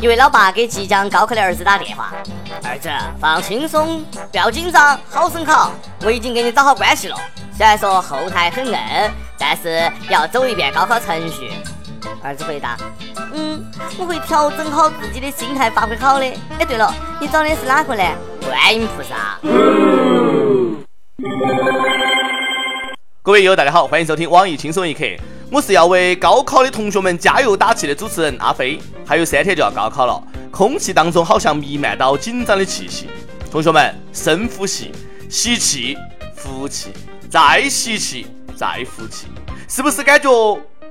一位老爸给即将高考的儿子打电话：“儿子，放轻松，不要紧张，好生考。我已经给你找好关系了。虽然说后台很硬，但是要走一遍高考程序。”儿子回答：“嗯，我会调整好自己的心态，发挥好的。哎，对了，你找的是哪个呢？观音菩萨。”各位友，大家好，欢迎收听网易轻松一刻。我是要为高考的同学们加油打气的主持人阿飞。还有三天就要高考了，空气当中好像弥漫到紧张的气息。同学们，深呼吸，吸气，呼气，再吸气，再呼气，是不是感觉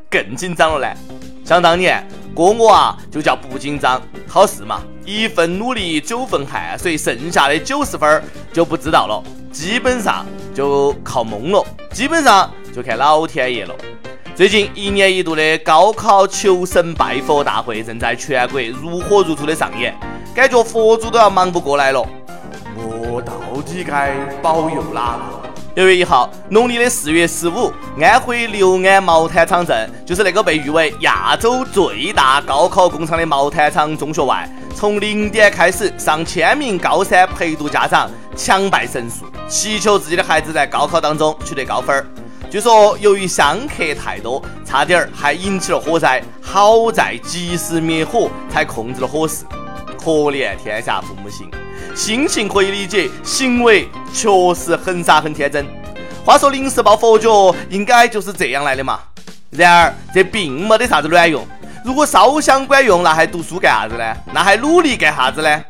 更紧张了呢？想当年，哥我啊就叫不紧张。考试嘛，一份努力九份汗水，剩下的九十分就不知道了，基本上就靠蒙了，基本上就看老天爷了。最近一年一度的高考求神拜佛大会正在全国如火如荼的上演，感觉佛祖都要忙不过来了。我到底该保佑哪个？六月一号，农历的四月十五，安徽六安毛坦厂镇，就是那个被誉为亚洲最大高考工厂的毛坦厂中学外，从零点开始，上千名高三陪读家长强拜神速，祈求自己的孩子在高考当中取得高分儿。据说由于香客太多，差点儿还引起了火灾，好在及时灭火，才控制了火势。可怜天下父母心，心情可以理解，行为确实很傻很天真。话说临时抱佛脚，应该就是这样来的嘛。然而这并没得啥子卵用。如果烧香管用，那还读书干啥子呢？那还努力干啥子呢？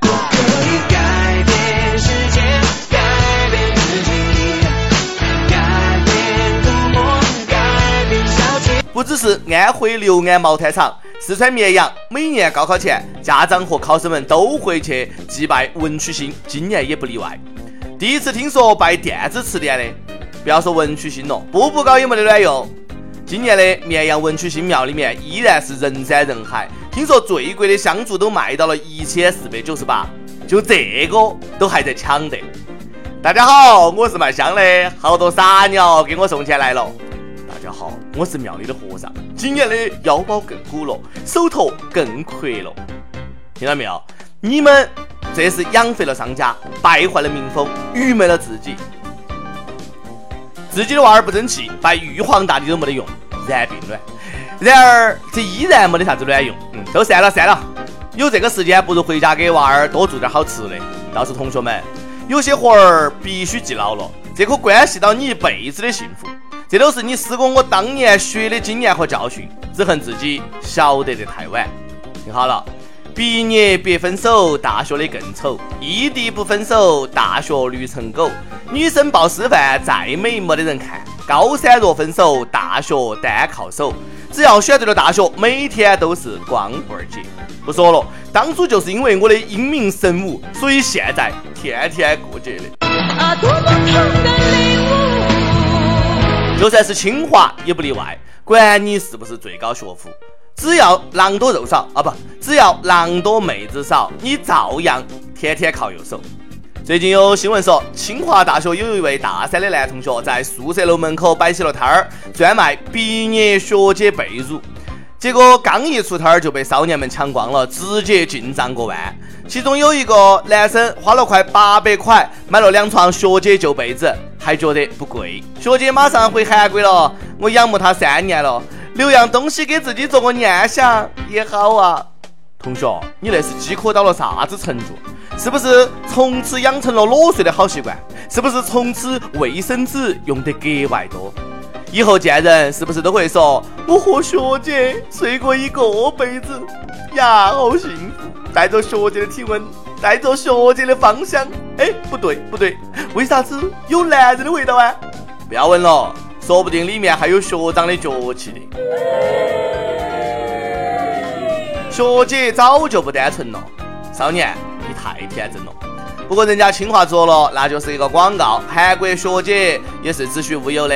不只是安徽六安毛毯厂，四川绵阳每年高考前，家长和考生们都会去祭拜文曲星，今年也不例外。第一次听说拜电子词典的，不要说文曲星了，步步高也没得卵用。今年的绵阳文曲星庙里面依然是人山人海，听说最贵的香烛都卖到了一千四百九十八，就这个都还在抢的。大家好，我是卖香的，好多傻鸟给我送钱来了。家好，我是庙里的和尚。今年的腰包更鼓了，手头更阔了。听到没有？你们这是养肥了商家，败坏了民风，愚昧了自己。自己的娃儿不争气，拜玉皇大帝都没得用，然并卵。然而这依然没得啥子卵用。嗯，都散了散了。有这个时间，不如回家给娃儿多做点好吃的。告诉同学们，有些活儿必须记牢了，这可关系到你一辈子的幸福。这都是你师哥我当年学的经验和教训，只恨自己晓得的太晚。听好了，毕业别分手，大学的更丑；异地不分手，大学驴成狗。女生报师范再美没得人看，高三若分手，大学单靠手。只要选对了大学，每天都是光棍节。不说了，当初就是因为我的英明神武，所以现在天天过节的。啊，多么疼的就算是清华也不例外，管你是不是最高学府，只要狼多肉少啊不，只要狼多妹子少，你照样天天靠右手。最近有新闻说，清华大学有一位大三的男同学在宿舍楼门口摆起了摊儿，专卖毕业学姐被褥。结果刚一出摊儿就被少年们抢光了，直接进账过万。其中有一个男生花了快八百块买了两床学姐旧被子，还觉得不贵。学姐马上回韩国了，我仰慕她三年了，留样东西给自己做个念想也好啊。同学，你那是饥渴到了啥子程度？是不是从此养成了裸睡的好习惯？是不是从此卫生纸用得格外多？以后见人是不是都会说我和学姐睡过一个被子呀，好幸福！带着学姐的体温，带着学姐的芳香。哎，不对不对，为啥子有男人的味道啊？不要问了，说不定里面还有学长的脚气的。学姐早就不单纯了，少年，你太天真了。不过人家清华做了，那就是一个广告。韩国学姐也是子虚乌有的。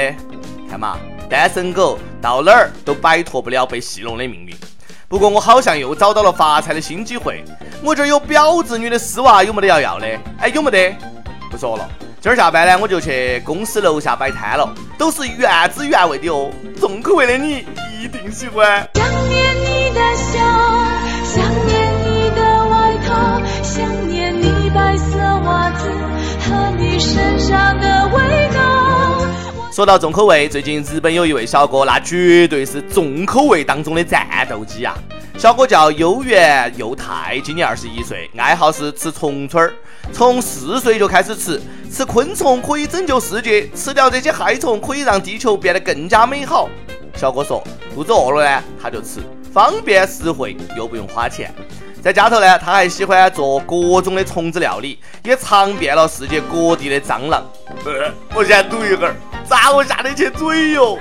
看嘛，单身狗到哪儿都摆脱不了被戏弄的命运。不过我好像又找到了发财的新机会，我这有婊子女的丝袜，有没得要要的？哎，有没得？不说了，今儿下班呢，我就去公司楼下摆摊了，都是原汁原味的哦，重口味的你一定喜欢。想念你的笑，想念你的外套，想念你白色袜子。和你身上的味道。说到重口味，最近日本有一位小哥，那绝对是重口味当中的战斗机啊！小哥叫悠原佑太，今年二十一岁，爱好是吃虫虫儿，从四岁就开始吃。吃昆虫可以拯救世界，吃掉这些害虫可以让地球变得更加美好。小哥说，肚子饿了呢，他就吃，方便实惠又不用花钱。在家头呢，他还喜欢做各种的虫子料理，也尝遍了世界各地的蟑螂。我先赌一会儿。咋我下得去嘴哟？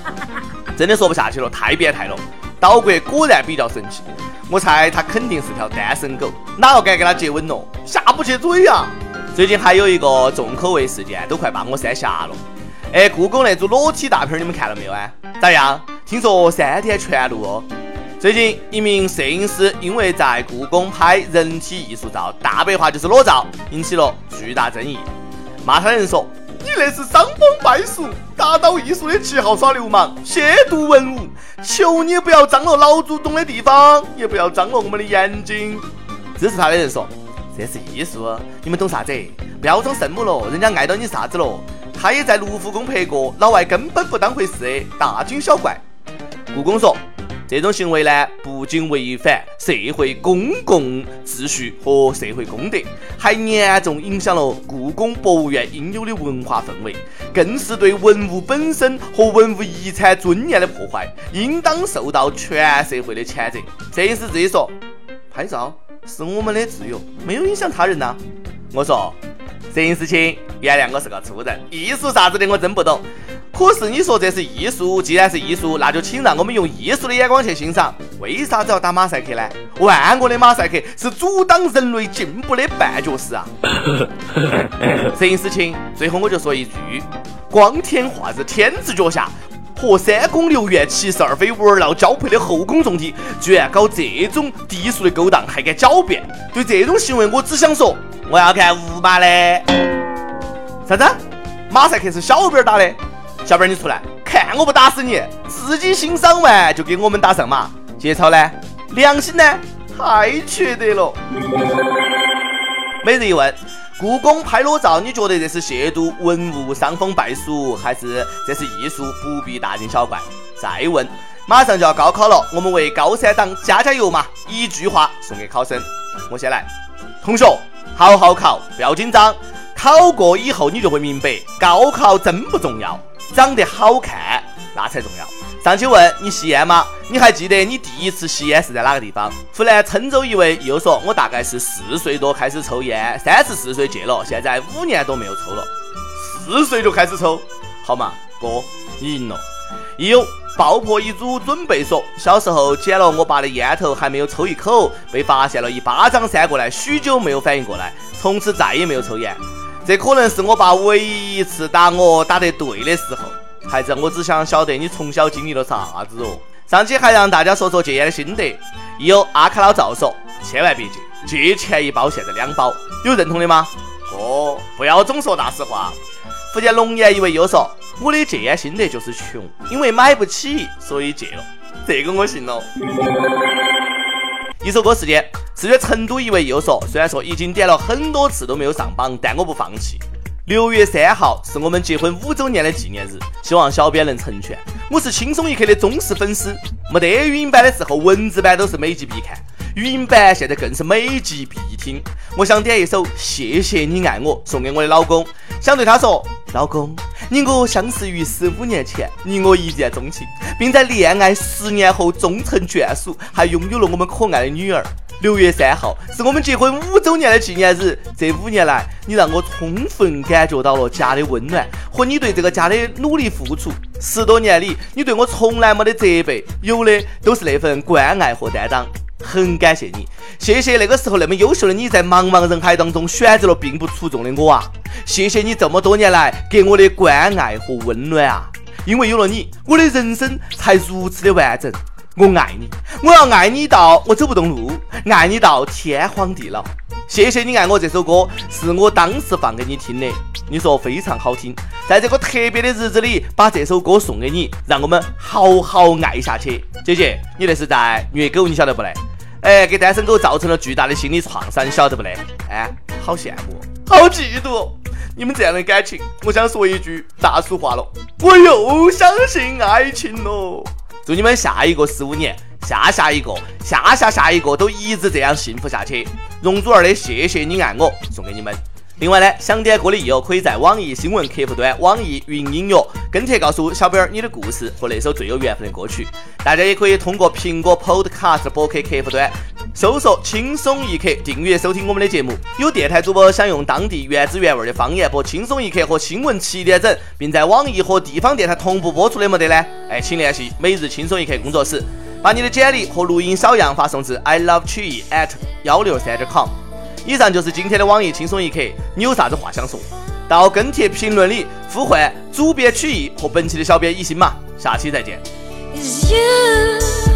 真的说不下去了，太变态了。岛国果然比较神奇，我猜他肯定是条单身狗，哪个敢跟他接吻咯？下不去嘴呀！最近还有一个重口味事件，都快把我三瞎了。哎，故宫那组裸体大片你们看了没有啊？咋样？听说三天全录哦。最近一名摄影师因为在故宫拍人体艺术照，大白话就是裸照，引起了巨大争议。骂他的人说。你那是伤风败俗，打倒艺术的旗号耍流氓，亵渎文物！求你不要脏了老祖宗的地方，也不要脏了我们的眼睛。支持他的人说：“这是艺术，你们懂啥子？不要装圣母了，人家碍到你啥子了？他也在卢浮宫拍过，老外根本不当回事，大惊小怪。”故宫说。这种行为呢，不仅违反社会公共秩序和社会公德，还严重影响了故宫博物院应有的文化氛围，更是对文物本身和文物遗产尊严的破坏，应当受到全社会的谴责。摄影师自己说：“拍照是我们的自由，没有影响他人呐。”我说：“摄影师亲，原谅我是个粗人，艺术啥子的我真不懂。”可是你说这是艺术，既然是艺术，那就请让我们用艺术的眼光去欣赏。为啥子要打马赛克呢？万恶的马赛克是阻挡人类进步的绊脚石啊！摄影师亲，最后我就说一句：光天化日，天子脚下，和三宫六院七十二妃玩闹交配的后宫重地，居然搞这种低俗的勾当，还敢狡辩？对这种行为，我只想说，我要看五马的。啥子？马赛克是小编打的？小编，你出来看我不打死你！自己欣赏完就给我们打上马，节操呢？良心呢？太缺德了！每日一问：故宫拍裸照，你觉得这是亵渎文物、伤风败俗，还是这是艺术？不必大惊小怪。再问：马上就要高考了，我们为高三党加加油嘛！一句话送给考生，我先来。同学，好好考，不要紧张，考过以后你就会明白，高考真不重要。长得好看那才重要。上去问你吸烟吗？你还记得你第一次吸烟是在哪个地方？湖南郴州一位又说，我大概是四岁多开始抽烟，三十四岁戒了，现在五年多没有抽了。四岁就开始抽，好嘛，哥，你赢了。一有爆破一组准备说，小时候捡了我爸的烟头，还没有抽一口，被发现了，一巴掌扇过来，许久没有反应过来，从此再也没有抽烟。这可能是我爸唯一一次打我打得对的时候。孩子，我只想晓得你从小经历了啥子哦。上期还让大家说说戒烟的心得。一有阿卡老赵说，千万别戒，戒前一包，现在两包，有认同的吗？哥，不要总说大实话。福建龙岩一位又说，我的戒烟心得就是穷，因为买不起，所以戒了。这个我信了。一首歌时间。四月成都一位又说，虽然说已经点了很多次都没有上榜，但我不放弃。六月三号是我们结婚五周年的纪念日，希望小编能成全。我是轻松一刻的忠实粉丝，没得语音版的时候，文字版都是每集必看，语音版现在更是每集必听。我想点一首《谢谢你爱我》送给我的老公，想对他说：老公，你我相识于十五年前，你我一见钟情，并在恋爱十年后终成眷属，还拥有了我们可爱的女儿。六月三号是我们结婚五周年的纪念日。这五年来，你让我充分感觉到了家的温暖和你对这个家的努力付出。十多年里，你对我从来没得责备，有的都是那份关爱和担当。很感谢你，谢谢那个时候那么优秀的你在茫茫人海当中选择了并不出众的我啊！谢谢你这么多年来给我的关爱和温暖啊！因为有了你，我的人生才如此的完整。我爱你，我要爱你到我走不动路，爱你到天荒地老。谢谢你爱我这首歌是我当时放给你听的，你说非常好听。在这个特别的日子里，把这首歌送给你，让我们好好爱下去。姐姐，你那是在虐狗，你晓得不嘞？哎，给单身狗造成了巨大的心理创伤，你晓得不嘞？哎，好羡慕，好嫉妒。你们这样的感情，我想说一句大俗话了，我又相信爱情了。祝你们下一个十五年，下下一个，下下下一个都一直这样幸福下去。容祖儿的《谢谢你爱我》送给你们。另外呢，想点歌的益友可以在网易新闻客户端、网易云音乐跟帖告诉小编儿你的故事和那首最有缘分的歌曲。大家也可以通过苹果 Podcast 博客客户端搜索“轻松一刻”订阅收听我们的节目。有电台主播想用当地原汁原味的方言播《轻松一刻》和新闻七点整，并在网易和地方电台同步播出的没得呢？哎，请联系每日轻松一刻工作室，把你的简历和录音小样发送至 i love 曲艺 at 幺六三点 com。以上就是今天的网易轻松一刻，你有啥子话想说？到跟帖评论里呼唤主编曲艺和本期的小编一心嘛，下期再见。is you.